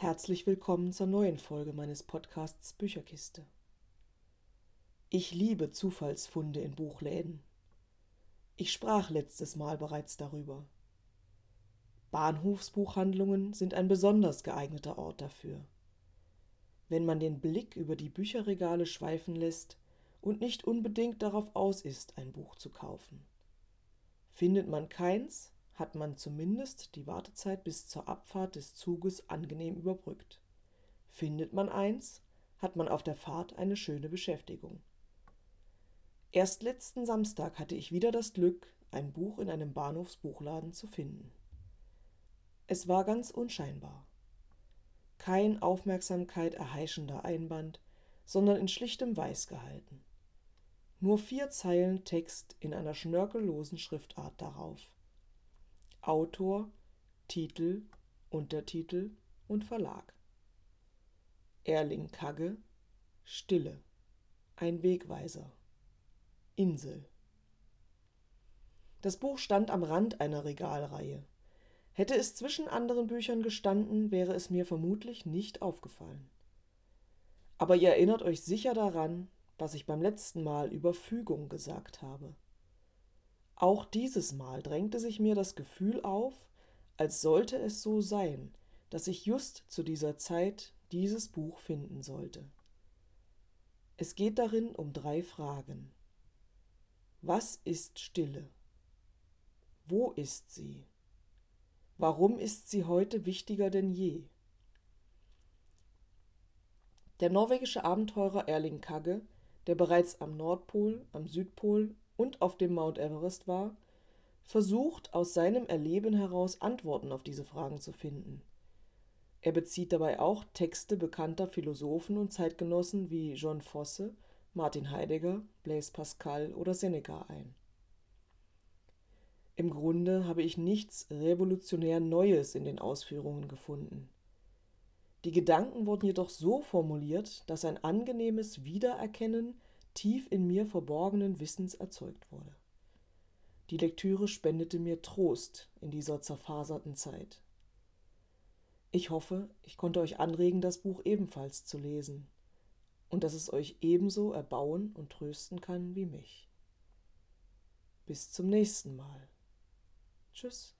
Herzlich willkommen zur neuen Folge meines Podcasts Bücherkiste. Ich liebe Zufallsfunde in Buchläden. Ich sprach letztes Mal bereits darüber. Bahnhofsbuchhandlungen sind ein besonders geeigneter Ort dafür. Wenn man den Blick über die Bücherregale schweifen lässt und nicht unbedingt darauf aus ist, ein Buch zu kaufen. Findet man keins, hat man zumindest die Wartezeit bis zur Abfahrt des Zuges angenehm überbrückt. Findet man eins, hat man auf der Fahrt eine schöne Beschäftigung. Erst letzten Samstag hatte ich wieder das Glück, ein Buch in einem Bahnhofsbuchladen zu finden. Es war ganz unscheinbar. Kein Aufmerksamkeit erheischender Einband, sondern in schlichtem Weiß gehalten. Nur vier Zeilen Text in einer schnörkellosen Schriftart darauf. Autor, Titel, Untertitel und Verlag. Erling Kagge Stille. Ein Wegweiser. Insel. Das Buch stand am Rand einer Regalreihe. Hätte es zwischen anderen Büchern gestanden, wäre es mir vermutlich nicht aufgefallen. Aber ihr erinnert euch sicher daran, was ich beim letzten Mal über Fügung gesagt habe. Auch dieses Mal drängte sich mir das Gefühl auf, als sollte es so sein, dass ich just zu dieser Zeit dieses Buch finden sollte. Es geht darin um drei Fragen. Was ist Stille? Wo ist sie? Warum ist sie heute wichtiger denn je? Der norwegische Abenteurer Erling Kagge, der bereits am Nordpol, am Südpol und auf dem Mount Everest war, versucht aus seinem Erleben heraus Antworten auf diese Fragen zu finden. Er bezieht dabei auch Texte bekannter Philosophen und Zeitgenossen wie John Fosse, Martin Heidegger, Blaise Pascal oder Seneca ein. Im Grunde habe ich nichts revolutionär Neues in den Ausführungen gefunden. Die Gedanken wurden jedoch so formuliert, dass ein angenehmes Wiedererkennen tief in mir verborgenen Wissens erzeugt wurde. Die Lektüre spendete mir Trost in dieser zerfaserten Zeit. Ich hoffe, ich konnte euch anregen, das Buch ebenfalls zu lesen und dass es euch ebenso erbauen und trösten kann wie mich. Bis zum nächsten Mal. Tschüss.